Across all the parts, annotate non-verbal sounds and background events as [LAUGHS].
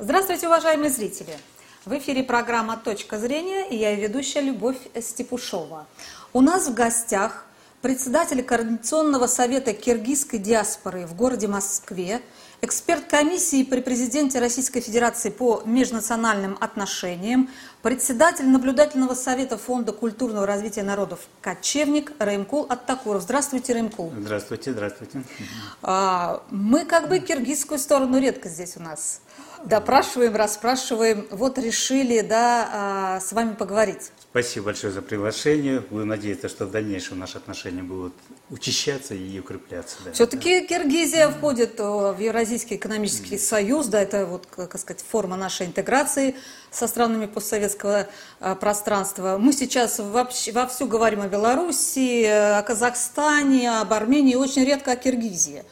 Здравствуйте, уважаемые зрители! В эфире программа «Точка зрения» и я ведущая Любовь Степушова. У нас в гостях председатель Координационного совета киргизской диаспоры в городе Москве, эксперт комиссии при президенте Российской Федерации по межнациональным отношениям, председатель наблюдательного совета Фонда культурного развития народов «Кочевник» Раймкул Аттакуров. Здравствуйте, Раймкул. Здравствуйте, здравствуйте. А, мы как бы киргизскую сторону редко здесь у нас допрашиваем, расспрашиваем. Вот решили, да, а, с вами поговорить. Спасибо большое за приглашение. Будем надеяться, что в дальнейшем наши отношения будут учащаться и укрепляться. Да. Все-таки Киргизия входит в Евразийский экономический союз, да, это вот, как сказать, форма нашей интеграции со странами постсоветского а, пространства. Мы сейчас вообще, вовсю говорим о Беларуси, о Казахстане, об Армении, очень редко о Киргизии.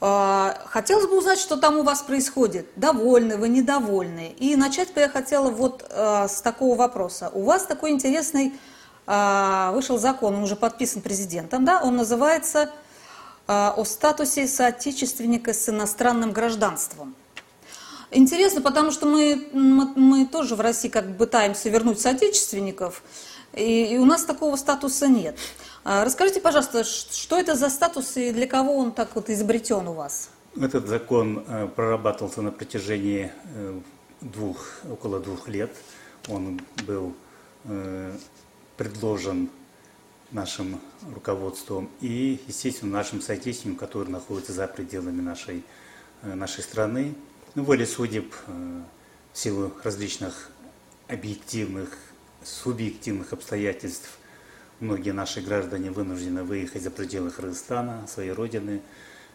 А, хотелось бы узнать, что там у вас происходит. Довольны вы, недовольны? И начать бы я хотела вот а, с такого вопроса. У вас такой интересный а, вышел закон, он уже подписан президентом, да? Он называется о статусе соотечественника с иностранным гражданством. Интересно, потому что мы, мы, мы тоже в России как бы пытаемся вернуть соотечественников, и, и у нас такого статуса нет. А, расскажите, пожалуйста, что это за статус и для кого он так вот изобретен у вас? Этот закон э, прорабатывался на протяжении э, двух, около двух лет. Он был э, предложен нашим руководством и, естественно, нашим соотечественникам, которые находятся за пределами нашей, нашей страны. Ну, воле судеб, в силу различных объективных, субъективных обстоятельств – Многие наши граждане вынуждены выехать за пределы Кыргызстана, своей родины,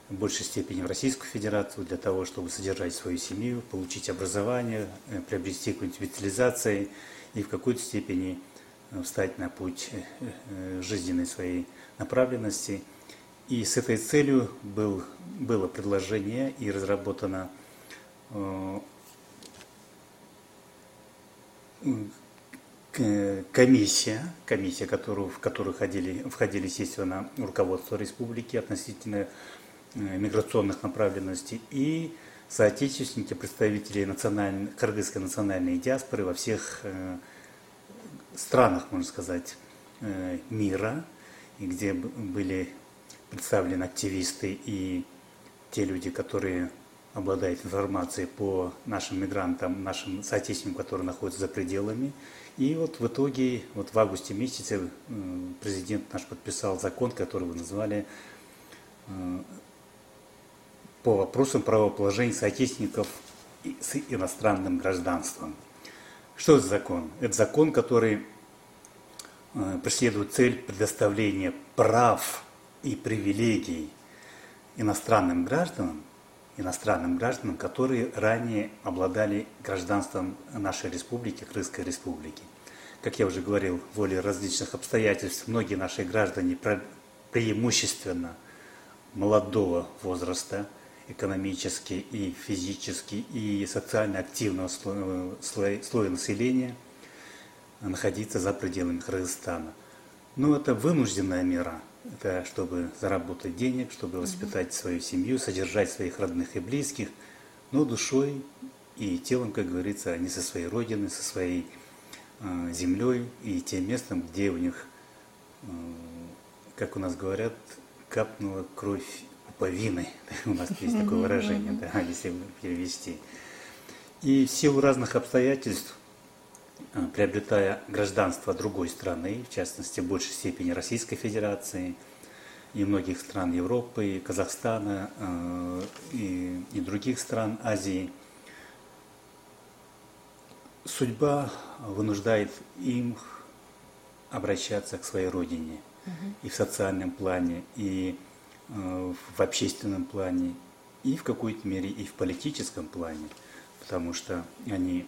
в большей степени в Российскую Федерацию, для того, чтобы содержать свою семью, получить образование, э, приобрести какую-нибудь специализацию и в какой-то степени э, встать на путь э, жизненной своей направленности. И с этой целью был, было предложение и разработано комиссия, комиссия, которую, в которую входили, входили, естественно, руководство республики относительно э, миграционных направленностей и соотечественники, представители национальной, кыргызской национальной диаспоры во всех э, странах, можно сказать, э, мира, где были представлены активисты и те люди, которые обладают информацией по нашим мигрантам, нашим соотечественникам, которые находятся за пределами и вот в итоге, вот в августе месяце президент наш подписал закон, который вы назвали э, по вопросам правоположения соотечественников с иностранным гражданством. Что это закон? Это закон, который э, преследует цель предоставления прав и привилегий иностранным гражданам, иностранным гражданам, которые ранее обладали гражданством нашей республики, Крымской республики. Как я уже говорил, воле различных обстоятельств, многие наши граждане преимущественно молодого возраста, экономически и физически и социально активного слоя, слоя, слоя населения находиться за пределами Кыргызстана. Но это вынужденная мера – это чтобы заработать денег, чтобы воспитать свою семью, содержать своих родных и близких, но душой и телом, как говорится, они со своей родины, со своей э, землей и тем местом, где у них, э, как у нас говорят, капнула кровь пуповины. [LAUGHS] У нас есть такое выражение, да, если перевести. И в силу разных обстоятельств приобретая гражданство другой страны, в частности, в большей степени Российской Федерации и многих стран Европы, и Казахстана э, и, и других стран Азии, судьба вынуждает им обращаться к своей родине и в социальном плане, и э, в общественном плане, и в какой-то мере и в политическом плане, потому что они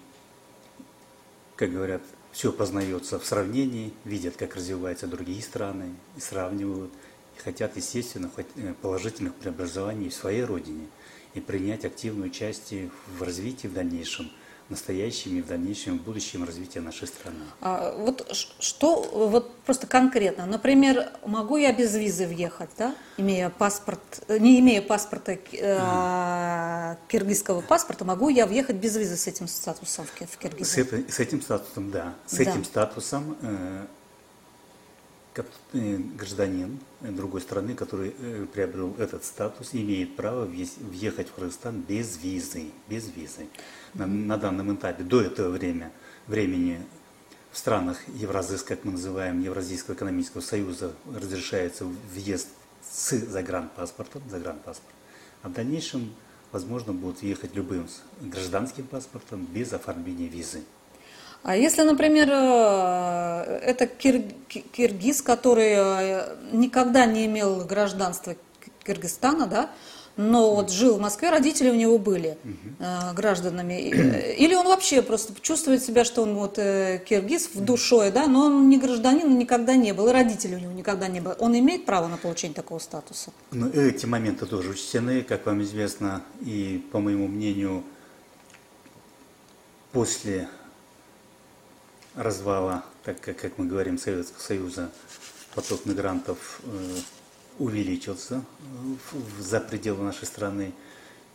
как говорят, все познается в сравнении, видят, как развиваются другие страны, и сравнивают, и хотят, естественно, э, положительных преобразований в своей родине и принять активное участие в развитии в дальнейшем настоящем и в дальнейшем, в будущем развития нашей страны. А, вот что, вот просто конкретно, например, могу я без визы въехать, да, имея паспорт, не имея паспорта, э, киргизского паспорта, могу я въехать без визы с этим статусом в, в Киргизию? С, с этим статусом, да. С да. этим статусом э, э гражданин другой страны, который э, приобрел этот статус, имеет право въехать в Кыргызстан без визы, без визы на, на данном этапе, до этого время, времени в странах Евразис, как мы называем, Евразийского экономического союза, разрешается въезд с загранпаспортом, загранпаспорт. А в дальнейшем, возможно, будут ехать любым гражданским паспортом без оформления визы. А если, например, э, это кир киргиз, который э, никогда не имел гражданства Кыргызстана, да, но вот жил в Москве, родители у него были э, гражданами. Или он вообще просто чувствует себя, что он вот э, киргиз в душой, да, но он не гражданин никогда не был, и родителей у него никогда не было. Он имеет право на получение такого статуса? Ну, эти моменты тоже учтены, как вам известно, и, по моему мнению, после развала, так как, как мы говорим, Советского Союза, поток мигрантов э, увеличился э, за пределы нашей страны.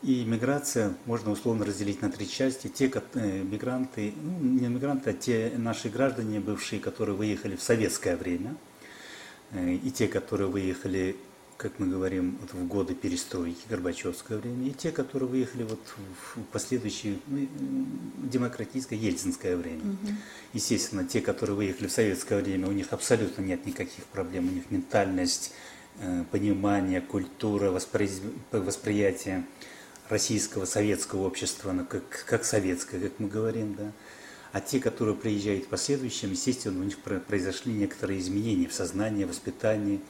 И миграция можно условно разделить на три части. Те э, мигранты, ну, не мигранты, а те наши граждане бывшие, которые выехали в советское время, э, и те, которые выехали, как мы говорим, вот в годы перестройки, Горбачевское время, и те, которые выехали вот в последующее ну, демократическое, ельцинское время. Угу. Естественно, те, которые выехали в советское время, у них абсолютно нет никаких проблем, у них ментальность, понимание, культура, воспри... восприятие российского, советского общества, ну, как, как советское, как мы говорим, да. А те, которые приезжают в последующем, естественно, у них произошли некоторые изменения в сознании, воспитании,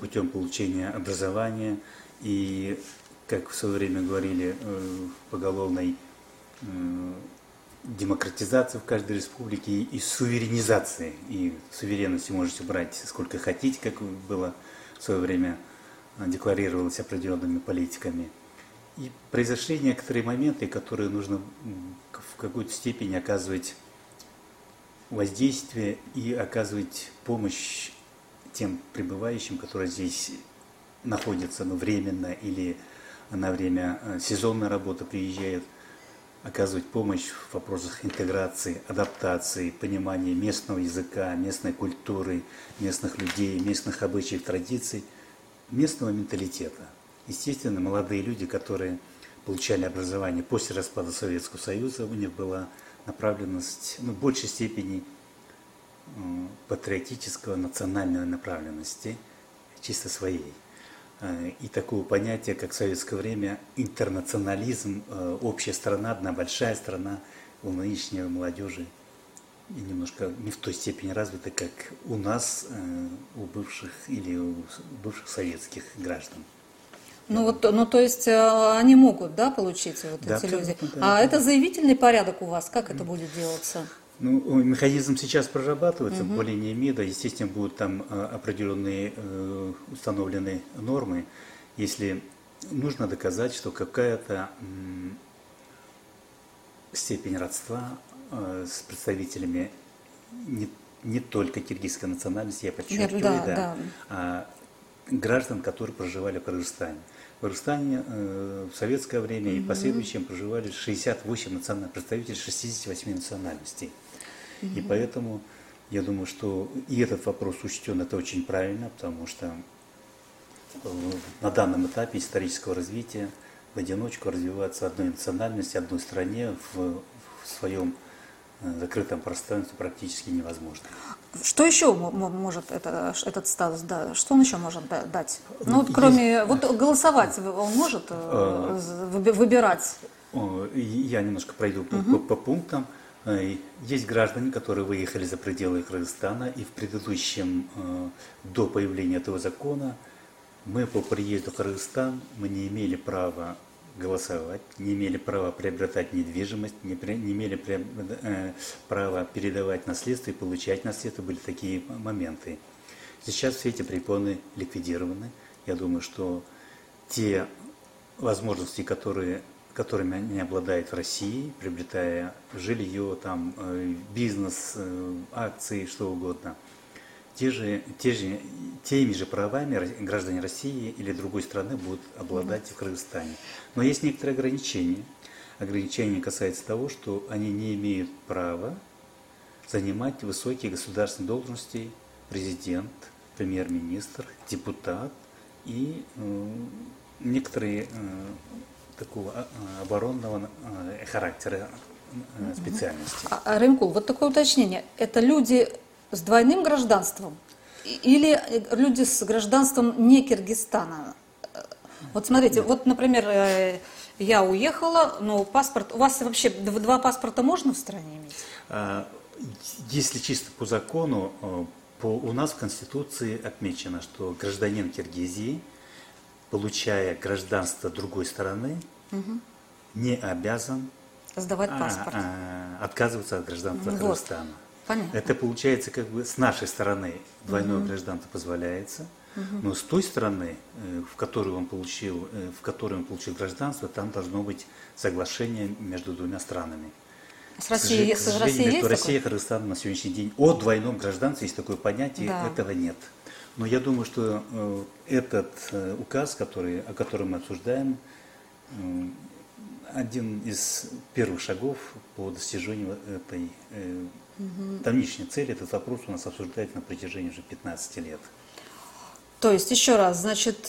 путем получения образования. И, как в свое время говорили, э, поголовной э, демократизации в каждой республике и суверенизации. И суверенности можете брать сколько хотите, как было в свое время э, декларировалось определенными политиками. И произошли некоторые моменты, которые нужно в какой-то степени оказывать воздействие и оказывать помощь тем пребывающим, которые здесь находятся ну, временно или на время э, сезонной работы приезжают, оказывать помощь в вопросах интеграции, адаптации, понимания местного языка, местной культуры, местных людей, местных обычаев, традиций, местного менталитета. Естественно, молодые люди, которые получали образование после распада Советского Союза, у них была направленность ну, в большей степени патриотического, национальной направленности, чисто своей. Э, и такого понятия, как в советское время интернационализм, э, общая страна, одна большая страна у нынешней молодежи немножко не в той степени развита, как у нас, э, у бывших или у бывших советских граждан. Ну вот, ну то есть они могут, да, получить вот да, эти люди. Да, а да. это заявительный порядок у вас, как это будет делаться? Ну, механизм сейчас прорабатывается угу. линии МИДа. Естественно, будут там э, определенные э, установленные нормы. Если нужно доказать, что какая-то степень родства э, с представителями не, не только киргизской национальности, я подчеркиваю, да, да, да. а граждан, которые проживали в Кыргызстане. В Кыргызстане э, в советское время угу. и последующем проживали 68 национальных представителей 68 национальностей. И поэтому я думаю, что и этот вопрос учтен, это очень правильно, потому что э, на данном этапе исторического развития в одиночку развиваться одной национальности, одной стране в, в своем э, закрытом пространстве практически невозможно. Что еще может это, этот статус, да, что он еще может дать? Ну, вот, кроме, Есть... вот голосовать он может э, выбирать? Я немножко пройду угу. по, по пунктам. Э, есть граждане, которые выехали за пределы Кыргызстана, и в предыдущем, э, до появления этого закона, мы по приезду в Кыргызстан, мы не имели права голосовать, не имели права приобретать недвижимость, не, не имели э, права передавать наследство и получать наследство, были такие моменты. Сейчас все эти препоны ликвидированы. Я думаю, что те возможности, которые которыми они обладают в России, приобретая жилье, там, э, бизнес, э, акции, что угодно, те же, те же, теми же правами граждане России или другой страны будут обладать в Кыргызстане. Но есть некоторые ограничения. Ограничения касаются того, что они не имеют права занимать высокие государственные должности президент, премьер-министр, депутат и э, некоторые э, такого а, оборонного э, характера э, специальности. А, а, Рымкул, вот такое уточнение. Это люди с двойным гражданством или люди с гражданством не Киргизстана? Вот смотрите, Нет. вот, например, э, я уехала, но паспорт... У вас вообще два паспорта можно в стране иметь? А, если чисто по закону, э, по, у нас в Конституции отмечено, что гражданин Киргизии, получая гражданство другой страны, угу. не обязан сдавать а, паспорт. А, отказываться от гражданства вот. Кыргызстана. Понятно. Это получается как бы с нашей стороны двойное угу. гражданство позволяется, угу. но с той стороны, э, в которую он получил, э, в которой он получил гражданство, там должно быть соглашение между двумя странами. С Россией, к с Россией между Россией и Кыргызстаном на сегодняшний день о двойном гражданстве есть такое понятие, да. этого нет. Но я думаю, что э, этот э, указ, который, о котором мы обсуждаем, э, один из первых шагов по достижению этой угу. давнишней цели. Этот вопрос у нас обсуждается на протяжении уже 15 лет. То есть, еще раз, значит,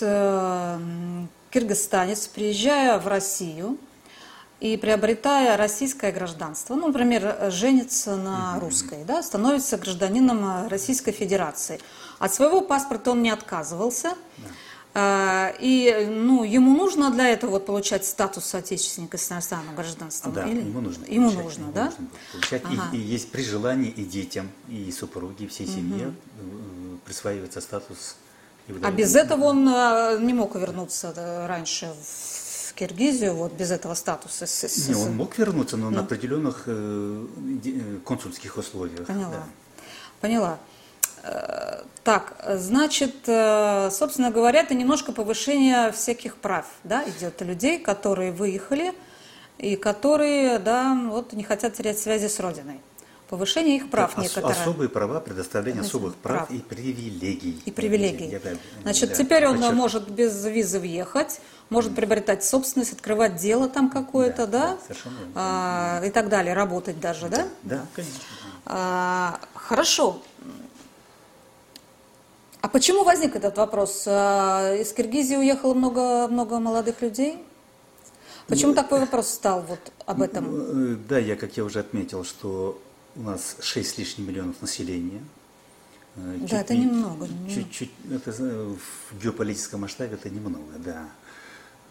киргизстанец, приезжая в Россию, и приобретая российское гражданство, ну, например, женится на русской, да, становится гражданином Российской Федерации. От своего паспорта он не отказывался. Да. А, и ну, ему нужно для этого вот, получать статус соотечественника с иностранным гражданством? Да, Или? ему нужно. Ему получать, нужно, ему да? Нужно получать. Ага. И, и есть при желании и детям, и супруге, и всей семье угу. присваивается статус. А без этого он а, не мог вернуться раньше в Киргизию, вот без этого статуса? Не, он мог вернуться, но ну. на определенных э, э, консульских условиях. Поняла. Да. Поняла. Так, значит, э, собственно говоря, это немножко повышение всяких прав, да, идет людей, которые выехали и которые, да, вот не хотят терять связи с Родиной. Повышение их прав ос- некоторые. Особые права, предоставление особых прав, прав и привилегий. И привилегий. Я, я, Значит, да, теперь он подчеркну. может без визы въехать, может приобретать собственность, открывать дело там какое-то, да? да? совершенно а, и так далее, работать даже, да? Да, конечно. А, хорошо. А почему возник этот вопрос? А, из Киргизии уехало много, много молодых людей? Почему ну, такой вопрос стал вот об этом? Э, да, я, как я уже отметил, что у нас 6 с лишним миллионов населения. Э, да, это не, немного. Чуть-чуть, это в геополитическом масштабе это немного, да.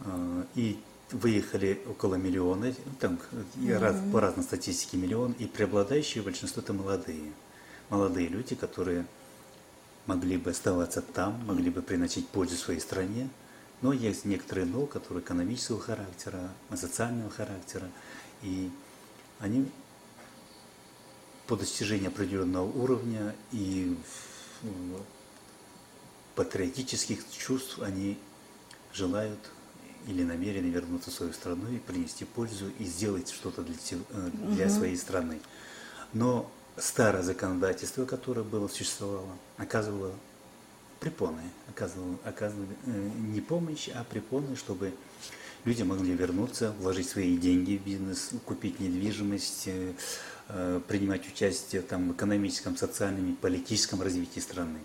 Э, и выехали около миллиона, там mm-hmm. раз, по разной статистике миллион, и преобладающее большинство это молодые. Молодые люди, которые могли бы оставаться там, могли бы приносить пользу своей стране, но есть некоторые но, которые экономического характера, социального характера, и они по достижению определенного уровня и патриотических чувств они желают или намерены вернуться в свою страну и принести пользу и сделать что-то для, э, для угу. своей страны. Но старое законодательство, которое было, существовало, оказывало препоны, оказывало, оказывало э, не помощь, а препоны, чтобы люди могли вернуться, вложить свои деньги в бизнес, купить недвижимость, э, э, принимать участие там, в экономическом, социальном и политическом развитии страны.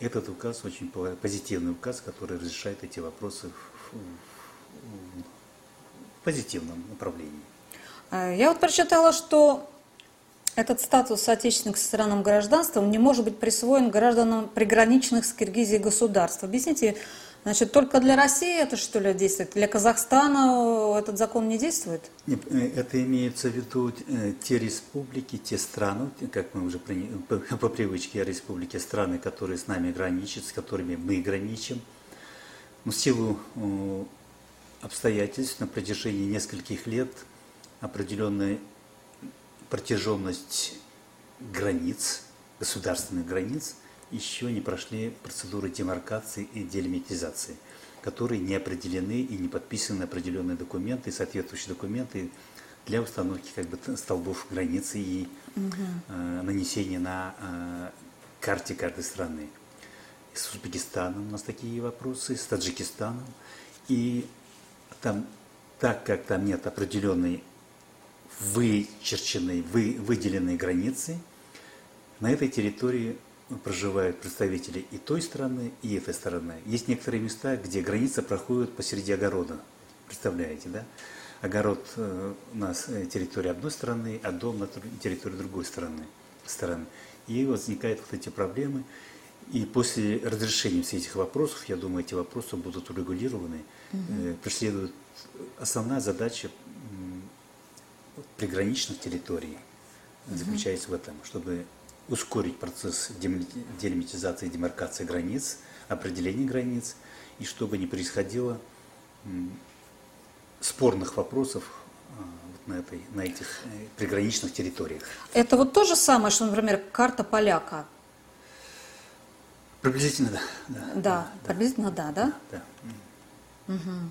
Этот указ очень позитивный указ, который разрешает эти вопросы в, в, позитивном направлении. Я вот прочитала, что этот статус соотечественных с иностранным гражданством не может быть присвоен гражданам приграничных с Киргизией государств. Объясните, значит, только для России это что ли действует? Для Казахстана этот закон не действует? Э, это имеется в виду э, те республики, те страны, как мы уже [LAUGHS] по, привычке республики, страны, которые с нами граничат, с которыми мы граничим. Но в силу обстоятельств на протяжении нескольких лет определенные протяженность границ, государственных границ, еще не прошли процедуры демаркации и делимитизации. которые не определены и не подписаны определенные документы, соответствующие документы для установки как бы столбов границы и угу. э, нанесения на э, карте каждой страны. С Узбекистаном у нас такие вопросы, с Таджикистаном. И там, так как там нет определенной вычерченной, вы, выделенной границы, на этой территории проживают представители и той страны, и этой стороны. Есть некоторые места, где граница проходит посреди огорода. Представляете, да? Огород э, у нас э, территория одной страны, а дом на территории другой страны. стороны. И возникают вот эти проблемы. И после разрешения всех этих вопросов, я думаю, эти вопросы будут урегулированы. Угу. Преследует основная задача приграничных территорий заключается в этом, чтобы ускорить процесс делимитизации и демаркации границ, определения границ, и чтобы не происходило спорных вопросов а, на, этой, на этих э, приграничных территориях. Это вот то же самое, что, например, карта поляка. Приблизительно да. Да, да, да приблизительно да, да? Да. да. Угу.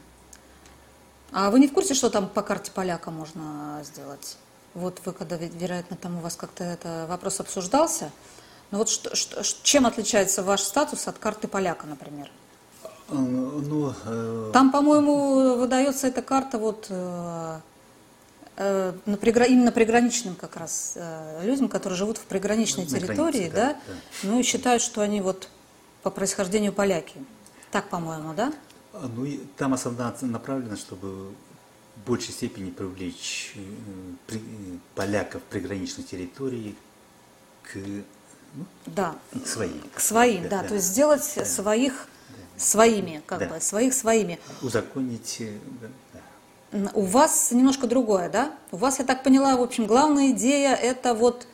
А вы не в курсе, что там по карте поляка можно сделать? Вот вы, когда, вероятно, там у вас как-то это вопрос обсуждался, но вот что, что, чем отличается ваш статус от карты поляка, например? Э, ну, э... Там, по-моему, выдается эта карта вот э, э, на пригра... именно приграничным как раз э, людям, которые живут в приграничной на территории, границе, да, да, да, ну и считают, что они вот по происхождению поляки. Так, по-моему, да? Ну, и там основная направлена, чтобы в большей степени привлечь э, поляков приграничной территории к, ну, да. к своим. К своим, да, да. да. То есть сделать да. своих да. своими, как да. бы, своих своими. Узаконить, э, да. У вас немножко другое, да? У вас, я так поняла, в общем, главная идея это вот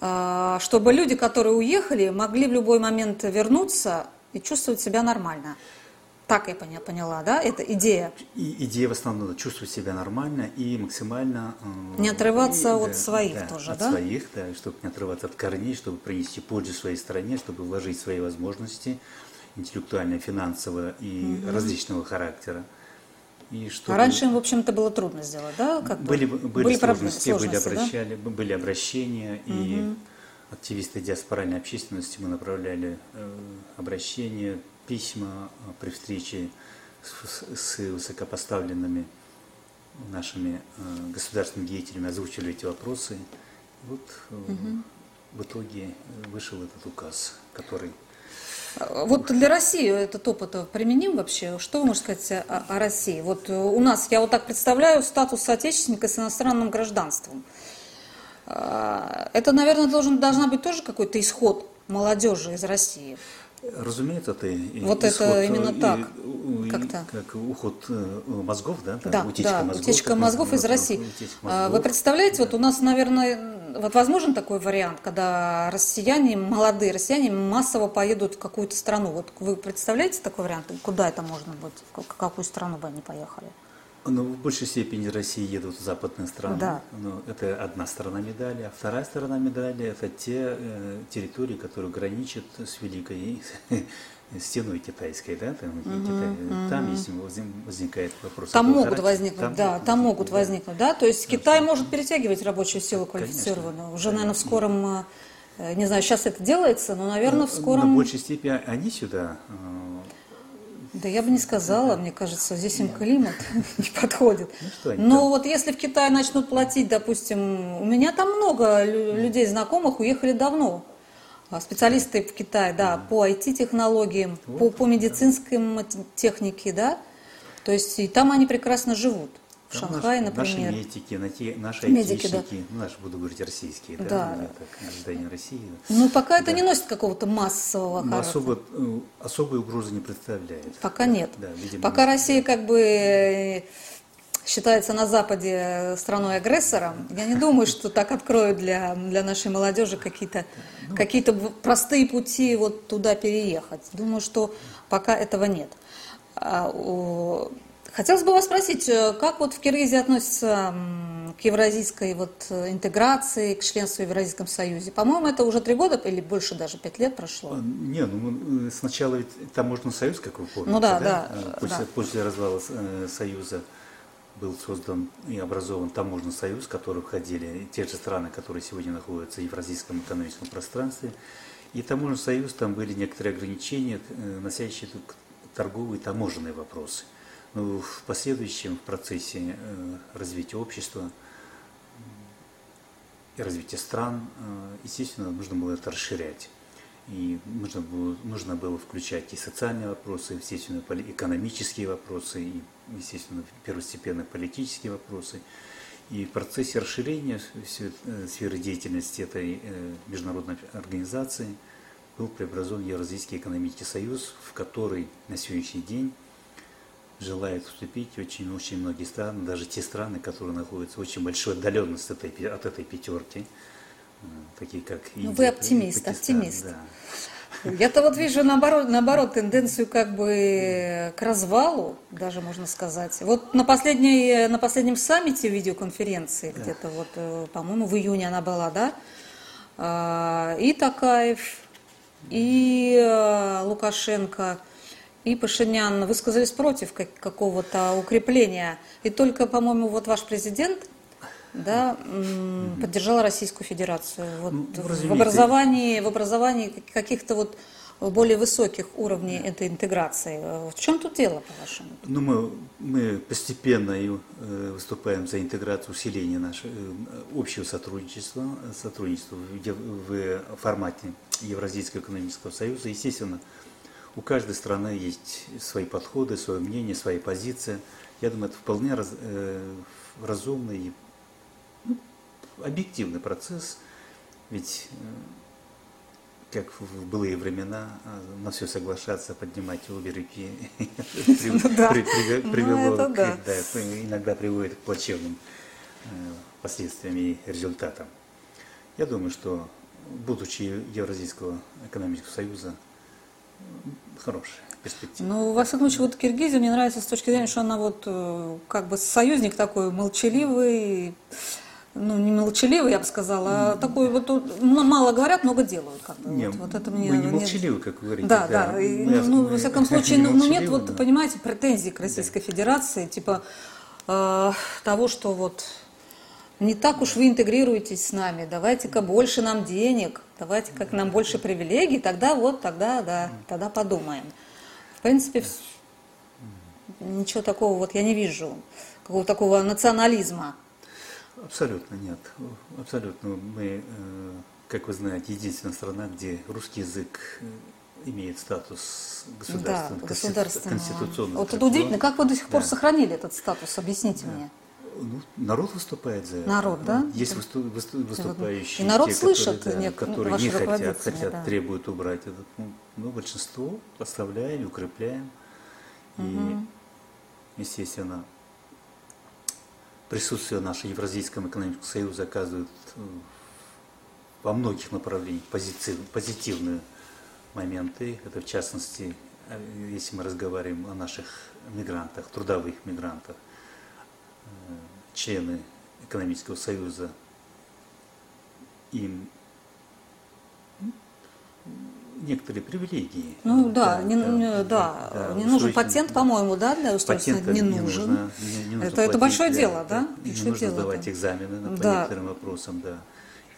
а, чтобы люди, которые уехали, могли в любой момент вернуться и чувствовать себя нормально. Так я поняла, да? Это идея. И идея в основном чувствовать себя нормально и максимально... Э, не отрываться и, от да, своих да, тоже, от да? От своих, да, чтобы не отрываться от корней, чтобы принести пользу своей стране, чтобы вложить свои возможности интеллектуально, финансово и угу. различного характера. И чтобы... А раньше им, в общем-то, было трудно сделать, да? Как были, бы? были, были сложности, сложности, были, обращали, да? были обращения, угу. и активисты диаспоральной общественности мы направляли э, обращения, письма а, при встрече с, с высокопоставленными нашими э, государственными деятелями, озвучили эти вопросы. Вот угу. в итоге вышел этот указ, который а, вот для России этот опыт применим вообще? Что вы можете сказать о, о России? Вот у нас, я вот так представляю, статус соотечественника с иностранным гражданством. Это, наверное, должен, должна быть тоже какой-то исход молодежи из России. Разумеется, это вот исход, это именно так, и, как-то. Как уход э, мозгов, да? Да, утечка да, мозгов, утечка мозгов из России. Мозгов. Вы представляете, вот у нас, наверное, вот возможен такой вариант, когда россияне, молодые россияне массово поедут в какую-то страну. Вот вы представляете такой вариант? Куда это можно быть? В какую страну бы они поехали? Ну, в большей степени России едут в западные страны. Да. Ну, это одна сторона медали. А вторая сторона медали – это те э, территории, которые граничат с Великой [LAUGHS] стеной китайской, да, там, угу, Китай, угу. там если возникает вопрос. Там могут возникнуть, там да, там могут да. возникнуть, да, то есть Китай может перетягивать рабочую силу квалифицированную. Конечно, Уже, конечно. наверное, в скором, э, не знаю, сейчас это делается, но, наверное, в скором. На большей степени они сюда э, да я бы не сказала, мне кажется, здесь им климат [LAUGHS] не подходит. Ну, Но вот если в Китае начнут платить, допустим, у меня там много людей знакомых уехали давно. А специалисты в Китае, да, по IT-технологиям, по, по медицинской технике, да. То есть и там они прекрасно живут в Шанхае, например. Наши медики, наши медики, да. наши, буду говорить, российские, да, да. Ну, так, граждане России. Ну, пока да. это не носит какого-то массового ну, характера. Особо, э, особой угрозы не представляет. Пока нет. Да, видимо, пока Россия как бы э, считается на Западе страной-агрессором, я не думаю, что так откроют для, для нашей молодежи какие-то ну, какие простые пути вот туда переехать. Думаю, что пока этого нет. Хотелось бы вас спросить, э, как вот в Киргизии относятся к евразийской вот э, интеграции, к членству в Евразийском Союзе? По-моему, это уже три года или больше даже, пять лет прошло? А, не, ну сначала ведь таможенный союз, как вы помните, ну, да, да? Да, после, да. после развала Союза был создан и образован таможенный союз, в который входили те же страны, которые сегодня находятся в Евразийском экономическом пространстве. И таможенный союз, там были некоторые ограничения, носящие торговые и таможенные вопросы – в последующем процессе э, развития общества и развития стран, э, естественно, нужно было это расширять. И нужно было, нужно было включать и социальные вопросы, естественно, экономические вопросы, и, естественно, первостепенные политические вопросы. И в процессе расширения э, сферы деятельности этой международной организации был преобразован Евразийский экономический союз, в который на сегодняшний день желают вступить очень-очень многие страны, даже те страны, которые находятся в очень большой отдаленности от этой, от этой пятерки, э, такие как Индия, ну, Вы оптимист, Пакистан, оптимист. Да. Я-то вот вижу наоборот, наоборот тенденцию как бы к развалу, даже можно сказать. Вот на, последней, на последнем саммите видеоконференции, да. где-то вот, э, по-моему, в июне она была, да, а, и Такаев, и э, Лукашенко – и Пашинян высказались против какого-то укрепления. И только, по-моему, вот ваш президент да, поддержал Российскую Федерацию вот ну, в образовании, в образовании каких-то вот более высоких уровней этой интеграции. В чем тут дело, по-вашему? Ну, мы, мы постепенно э, выступаем за интеграцию, усиление нашего э, общего сотрудничества, сотрудничества в, в формате Евразийского экономического союза. Естественно, у каждой страны есть свои подходы, свое мнение, свои позиции. Я думаю, это вполне раз, э, разумный ну, объективный процесс. Ведь, э, как в былые времена, э, на все соглашаться, поднимать обе руки [LAUGHS] ну ну, привело, иногда приводит к плачевным э, последствиям и результатам. Я думаю, что будучи Евразийского экономического союза, хорошая перспектива. Ну, во всяком случае, вот Киргизия мне нравится с точки зрения, что она вот э, как бы союзник такой молчаливый, ну, не молчаливый, я бы сказала, а такой вот, ну, мало говорят, много делают. Как бы, не, вот, вот это мне, мы не молчаливы, как вы говорите. Да, да, да. И, мы, ну, во всяком [LAUGHS] случае, ну, ну, нет, вот, понимаете, претензий к Российской да. Федерации, типа э, того, что вот не так уж вы интегрируетесь с нами, давайте-ка больше нам денег, давайте как нам больше привилегий, тогда вот, тогда, да, тогда подумаем. В принципе, ничего такого вот я не вижу, какого такого национализма. Абсолютно нет, абсолютно. Мы, э, как вы знаете, единственная страна, где русский язык э, имеет статус государственного, да, государственного. конституционного. Вот это удивительно, как вы до сих пор да. сохранили этот статус, объясните да. мне. Ну, народ выступает за это. Народ, да? Есть выступ, выступающие, и народ те, слышит, которые, да, которые не хотят, хотят да. требуют убрать этот пункт. Ну, ну, большинство оставляем, укрепляем. Угу. И, естественно, присутствие нашего Евразийского экономического союза оказывает э, во многих направлениях позитив, позитивные моменты. Это в частности, э, если мы разговариваем о наших мигрантах, трудовых мигрантах члены экономического союза им некоторые привилегии. Ну да, да, не, да, да, да, не нужен патент, по-моему, да, для устройства не, не нужен. Нужно, не, не нужно это, это большое дело, да? Не нужно дело, сдавать да. экзамены по да. некоторым вопросам, да.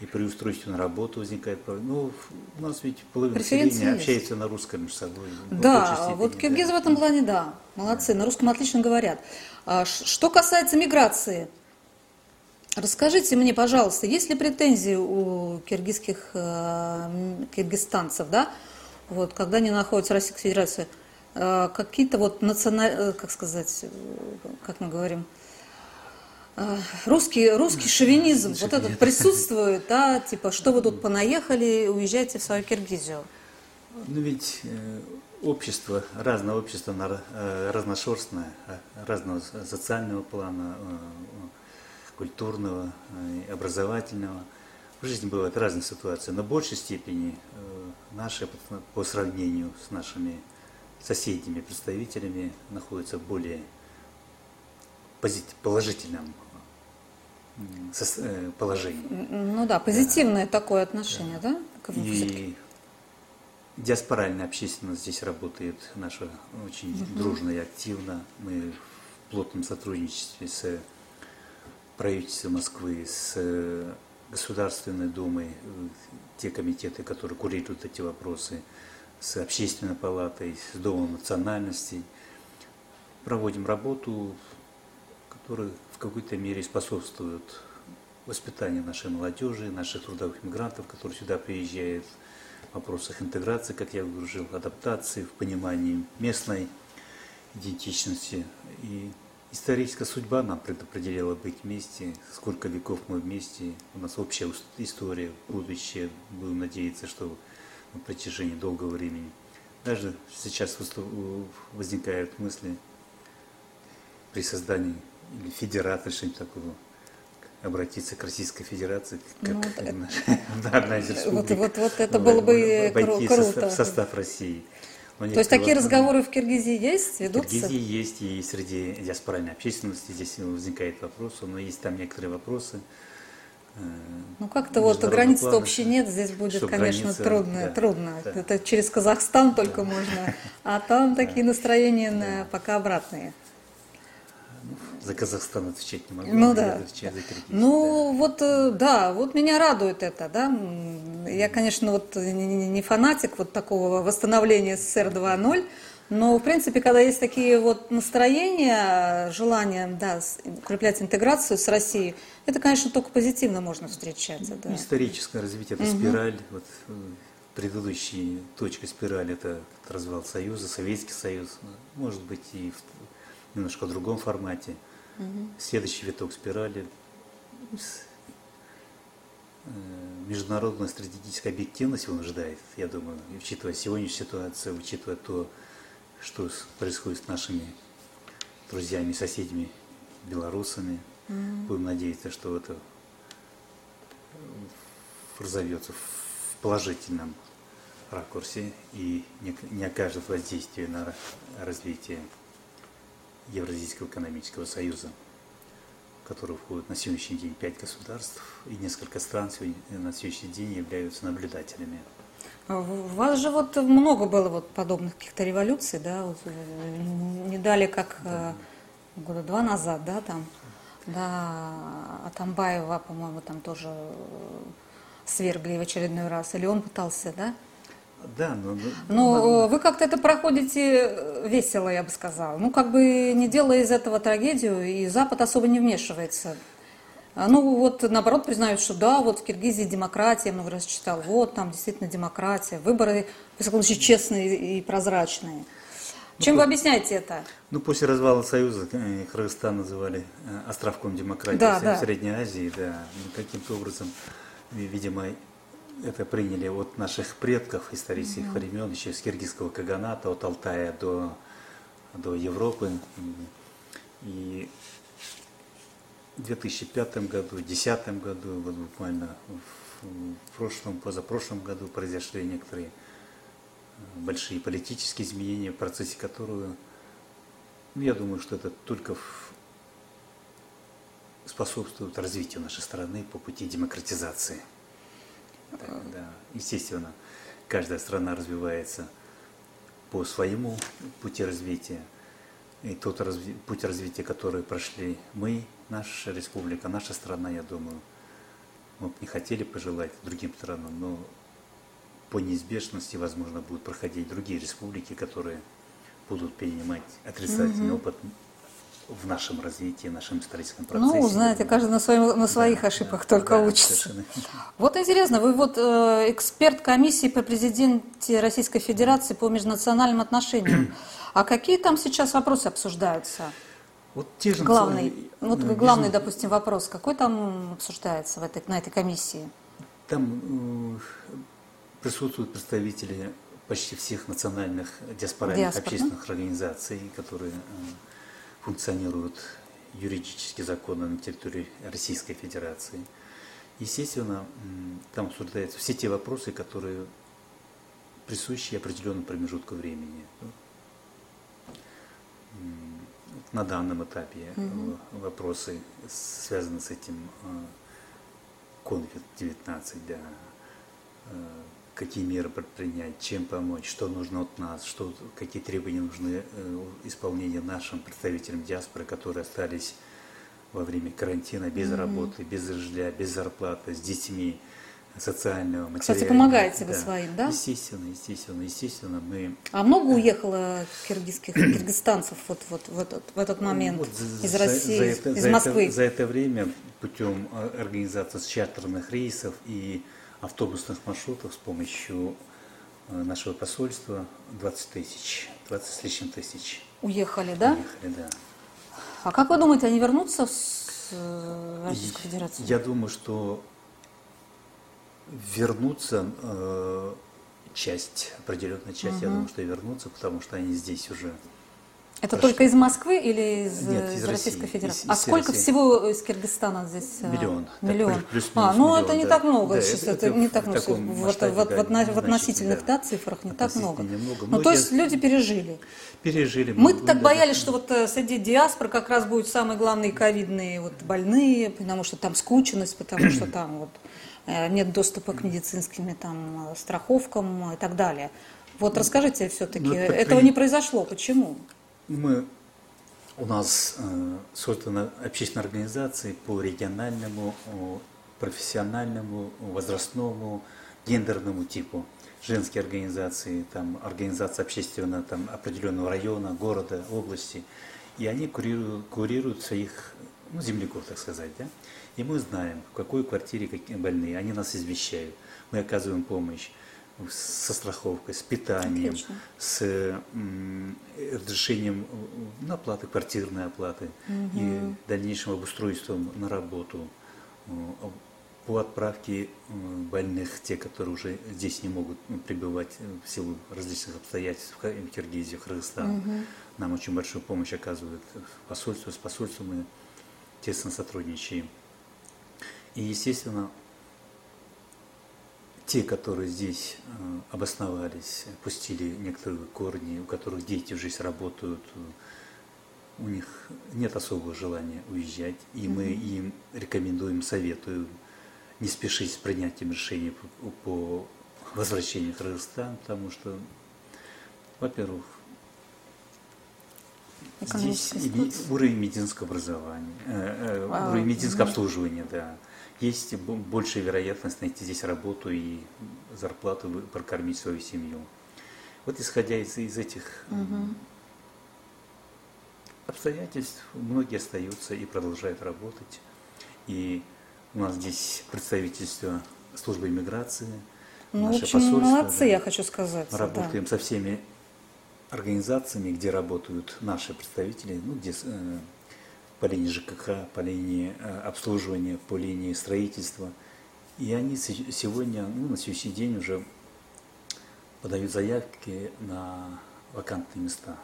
И при устройстве на работу возникает проблема. Ну, у нас ведь половина населения общается на русском между собой. Да, вот киргизы да. в этом плане, да, молодцы, да. на русском отлично говорят. А что касается миграции, расскажите мне, пожалуйста, есть ли претензии у киргизских э, киргизстанцев, да, вот, когда они находятся в Российской Федерации, э, какие-то вот национальные, э, как сказать, как мы говорим, русский, русский шовинизм, вот этот присутствует, да, типа, что вы тут понаехали, уезжайте в свою Киргизию. Ну ведь общество, разное общество, э, разношерстное, э, разного социального плана, э, культурного, образовательного. В жизни бывают разные ситуации, но в большей степени наши по сравнению с нашими соседними представителями находятся в более положительном э, положении. Ну да, позитивное да. такое отношение, да? да? И диаспоральная общественность здесь работает наша очень угу. дружно и активно. Мы в плотном сотрудничестве с правительством Москвы, с Государственной Думой, те комитеты, которые курируют эти вопросы, с Общественной палатой, с Домом национальностей. Проводим работу, которая какой-то мере способствует воспитанию нашей молодежи, наших трудовых мигрантов, которые сюда приезжают, в вопросах интеграции, как я говорил, адаптации, в понимании местной идентичности. И историческая судьба нам предопределила быть вместе. Сколько веков мы вместе. У нас общая история, будущее. Будем надеяться, что на протяжении долгого времени. Даже сейчас возникают мысли при создании или федерации, что-нибудь такого, обратиться к Российской Федерации, как ну, [LAUGHS] одна из республик. Вот, вот, вот это было бы круто. В состав России. То есть такие разговоры в Киргизии есть, ведутся? В Киргизии есть, и среди диаспоральной общественности здесь возникает вопрос, но есть там некоторые вопросы. Э, ну как-то вот границ общей нет, здесь будет, конечно, граница, трудно. Да, трудно. Да. Это через Казахстан только да. можно, а там [LAUGHS] такие настроения на, пока обратные. За Казахстан отвечать не могу. Ну да. ну да. вот э, да, вот меня радует это, да. Я, конечно, вот не фанатик вот такого восстановления СССР 2.0, но, в принципе, когда есть такие вот настроения, желание да, укреплять интеграцию с Россией, это, конечно, только позитивно можно встречать. Да. Историческое развитие, это угу. спираль. Вот, э, предыдущая точка спирали – это развал Союза, Советский Союз. Может быть, и в немножко другом формате. Угу. Следующий виток спирали э, международная стратегическая объективность вынуждает, я думаю, учитывая сегодняшнюю ситуацию, учитывая то, что происходит с нашими друзьями, соседями, белорусами. Mm-hmm. Будем надеяться, что это разовьется в положительном ракурсе и не, не окажет воздействия на развитие Евразийского экономического союза, в который входит на сегодняшний день пять государств, и несколько стран сегодня, на сегодняшний день являются наблюдателями. А у вас же вот много было вот подобных каких-то революций, да, вот, э, не дали как да. Э, года два назад, да, там, да, Атамбаева, по-моему, там тоже э, свергли в очередной раз, или он пытался, да? Да, но... Но вы как-то это проходите весело, я бы сказала. Ну, как бы не делая из этого трагедию, и Запад особо не вмешивается. А, ну вот наоборот признают, что да, вот в Киргизии демократия, много раз читал, вот там действительно демократия, выборы, в всяком случае, честные и прозрачные. Ну, Чем ну, вы объясняете это? Ну, после развала Союза э, Кыргызстан называли э, островком демократии да, в да. Средней Азии, да. Ну, каким-то образом, видимо, это приняли от наших предков исторических угу. времен, еще с киргизского каганата, от Алтая до, до Европы. И в 2005 году, в 2010 году, вот буквально в прошлом, позапрошлом году произошли некоторые э, большие политические изменения, в процессе которого, ну, я думаю, что это только способствует развитию нашей страны по пути демократизации. Да. Естественно, каждая страна развивается по своему пути развития. И тот разви путь развития, который прошли мы, наша республика, наша страна, я думаю, мы бы не хотели пожелать другим странам, но по неизбежности, возможно, будут проходить другие республики, которые будут перенимать отрицательный mm-hmm. опыт в нашем развитии, в нашем историческом ну, процессе. Ну, знаете, каждый на, своем, на своих да, ошибках да, только да, учится. Совершенно. Вот интересно, вы вот э, эксперт комиссии по президенте Российской Федерации по межнациональным отношениям. А какие там сейчас вопросы обсуждаются? Вот те же главный, вот э, главный, допустим, вопрос, какой там обсуждается в этой, на этой комиссии? Там э, присутствуют представители почти всех национальных диаспоральных Диаспор, общественных да? организаций, которые э, функционируют юридически законно на территории Российской Федерации. Естественно, там обсуждаются все те вопросы, которые присущи определенному промежутку времени. на данном этапе угу. вопросы, связанные с этим COVID-19, да, какие меры предпринять, чем помочь, что нужно от нас, что, какие требования нужны исполнения нашим представителям диаспоры, которые остались во время карантина без mm-hmm. работы, без жилья, без зарплаты, с детьми, социального, материального. Кстати, помогаете вы да. своим, да? Естественно, естественно, естественно. Мы... А много уехало киргизских, [CLEARS THROAT] киргизстанцев вот, вот в, этот, в этот момент вот из за, России, за это, из за Москвы? Это, за это время путем а, организации чартерных рейсов и автобусных маршрутов с помощью а, нашего посольства 20 тысяч, 20 с лишним тысяч. Уехали, да? Уехали, да. А как вы думаете, они вернутся с э, Российской Федерации? Я думаю, что вернутся э, часть, определенная часть, угу. я думаю, что вернутся, потому что они здесь уже это Прошли. только из Москвы или из, Нет, из Российской Федерации? Из, а из сколько России. всего из Киргизстана здесь? Э, миллион. Миллион. Так, плюс, а, ну это не да. так много. Да, сейчас, это, это не так много. В, да, в, в относительных да. Да, цифрах не так много. Немного. Ну, то есть люди пережили. Пережили. Мы так да, боялись, что вот э, среди диаспор как раз будут самые главные ковидные вот больные, потому что там скученность, потому что там вот э, нет доступа к медицинским там страховкам и так далее. Вот расскажите все-таки, ну, этого при... не произошло. Почему? Мы, у нас э, создана общественная организация по региональному, профессиональному, возрастному, гендерному типу. Женские организации, там, организация общественного там, определенного района, города, области. И они курируют, курируют своих ну, земляков, так сказать. Да? И мы знаем, в какой квартире какие больные. Они нас извещают. Мы оказываем помощь со страховкой, с питанием, Отлично. с разрешением на оплаты, квартирной оплаты угу. и дальнейшим обустройством на работу, по отправке больных, те, которые уже здесь не могут пребывать в силу различных обстоятельств в Киргизии, в Кыргызстане. Угу. Нам очень большую помощь оказывает посольство, с посольством мы тесно сотрудничаем. И, естественно, те, которые здесь э, обосновались, пустили некоторые корни, у которых дети уже здесь работают, у них нет особого желания уезжать, и мы им рекомендуем, советуем не спешить с принятием решений по, по возвращению в Кыргызстан, потому что, во-первых, здесь уровень медицинского образования, э, э, уровень медицинского обслуживания, да, есть большая вероятность найти здесь работу и зарплату прокормить свою семью. Вот исходя из, из этих угу. обстоятельств, многие остаются и продолжают работать. И у нас здесь представительство службы иммиграции, ну, наше очень посольство. молодцы, да. я хочу сказать. Работаем да. со всеми организациями, где работают наши представители, ну, где э, по линии ЖКХ, по линии э, обслуживания, по линии строительства. И они сегодня, ну, на следующий день уже подают заявки на вакантные места.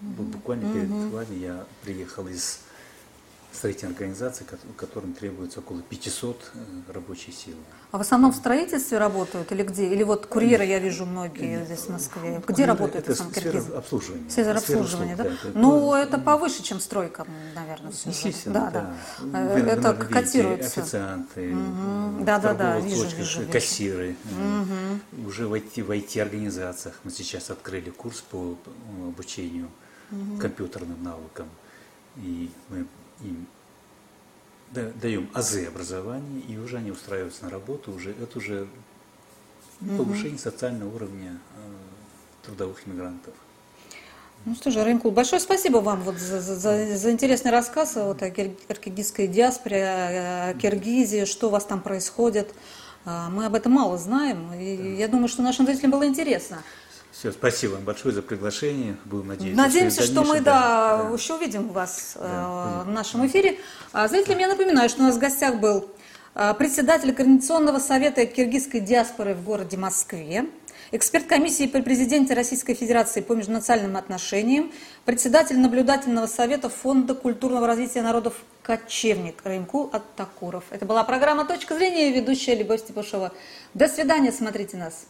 Буквально перед вами я приехал из строительной организации, которым требуется около 500 э, рабочей силы. А в основном в строительстве работают или где? Или вот курьеры я вижу многие здесь в Москве. Где работают это сфера обслуживания. Сфера обслуживания, да? Ну, это повыше, чем стройка, наверное. Естественно, да. да. Э, это котируется. Официанты, да, да, да, вижу, вижу, кассиры. Угу. Уже в IT-организациях мы сейчас открыли курс по обучению угу. компьютерным навыкам. И мы им даем азы образования, и уже они устраиваются на работу, уже это уже повышение социального уровня э, трудовых мигрантов. Ну что же, Рымкул, большое спасибо вам вот за, за, за интересный рассказ вот, о киргизской диаспоре, о Киргизии, что у вас там происходит. А, мы об этом мало знаем, и да. я думаю, что нашим зрителям было интересно. Все, спасибо вам большое за приглашение. Будем надеяться. Надеемся, что, что мы да, да, еще увидим вас да, э, в нашем эфире. А зрителям я напоминаю, что у нас в гостях был э, председатель Координационного совета киргизской диаспоры в городе Москве, эксперт комиссии при президенте Российской Федерации по межнациональным отношениям, председатель наблюдательного совета Фонда культурного развития народов Кочевник Рымкул Аттакуров. Это была программа «Точка зрения» ведущая Любовь Степушева. До свидания, смотрите нас.